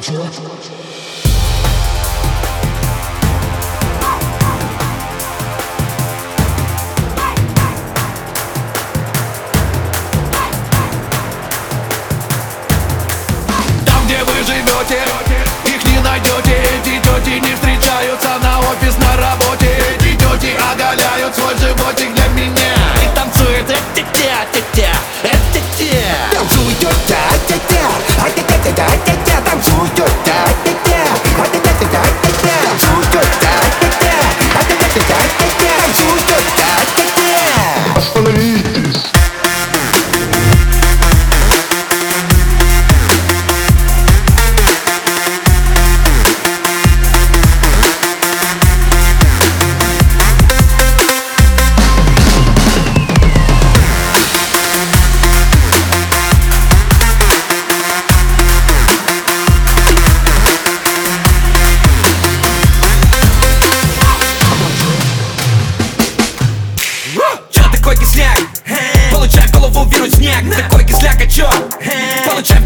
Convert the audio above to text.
Culture. такой кисляк Получай в голову вирусняк Такой кисляк, а чё? Получай